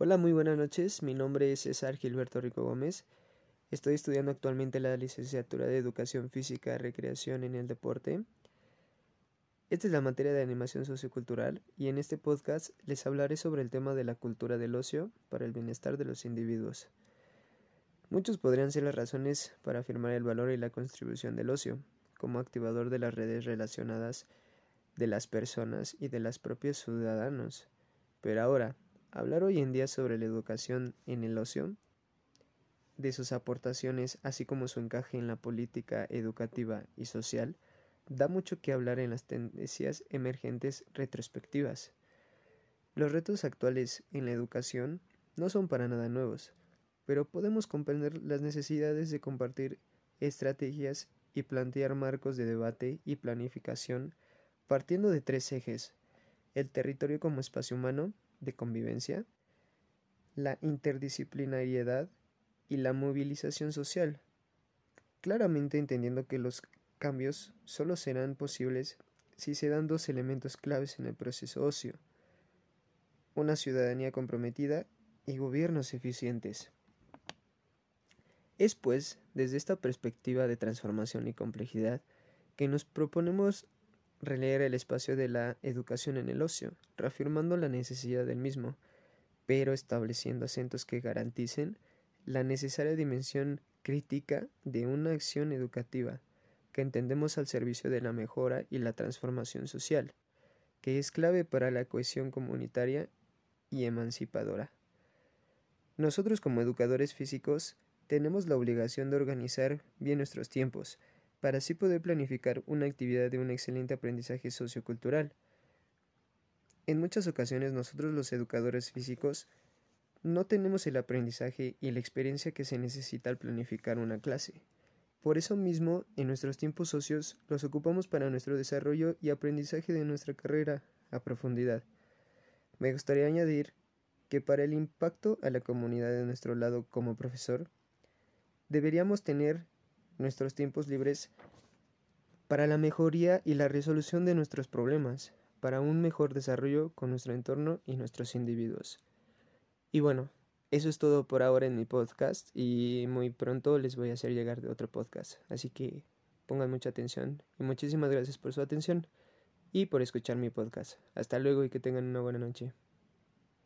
Hola, muy buenas noches. Mi nombre es César Gilberto Rico Gómez. Estoy estudiando actualmente la licenciatura de Educación Física y Recreación en el Deporte. Esta es la materia de animación sociocultural y en este podcast les hablaré sobre el tema de la cultura del ocio para el bienestar de los individuos. Muchos podrían ser las razones para afirmar el valor y la contribución del ocio como activador de las redes relacionadas de las personas y de los propios ciudadanos. Pero ahora, Hablar hoy en día sobre la educación en el ocio, de sus aportaciones, así como su encaje en la política educativa y social, da mucho que hablar en las tendencias emergentes retrospectivas. Los retos actuales en la educación no son para nada nuevos, pero podemos comprender las necesidades de compartir estrategias y plantear marcos de debate y planificación partiendo de tres ejes, el territorio como espacio humano, de convivencia, la interdisciplinariedad y la movilización social, claramente entendiendo que los cambios solo serán posibles si se dan dos elementos claves en el proceso ocio, una ciudadanía comprometida y gobiernos eficientes. Es pues desde esta perspectiva de transformación y complejidad que nos proponemos releer el espacio de la educación en el ocio, reafirmando la necesidad del mismo, pero estableciendo acentos que garanticen la necesaria dimensión crítica de una acción educativa que entendemos al servicio de la mejora y la transformación social, que es clave para la cohesión comunitaria y emancipadora. Nosotros como educadores físicos tenemos la obligación de organizar bien nuestros tiempos, para así poder planificar una actividad de un excelente aprendizaje sociocultural. En muchas ocasiones nosotros los educadores físicos no tenemos el aprendizaje y la experiencia que se necesita al planificar una clase. Por eso mismo, en nuestros tiempos socios los ocupamos para nuestro desarrollo y aprendizaje de nuestra carrera a profundidad. Me gustaría añadir que para el impacto a la comunidad de nuestro lado como profesor, deberíamos tener nuestros tiempos libres para la mejoría y la resolución de nuestros problemas, para un mejor desarrollo con nuestro entorno y nuestros individuos. Y bueno, eso es todo por ahora en mi podcast y muy pronto les voy a hacer llegar de otro podcast. Así que pongan mucha atención y muchísimas gracias por su atención y por escuchar mi podcast. Hasta luego y que tengan una buena noche.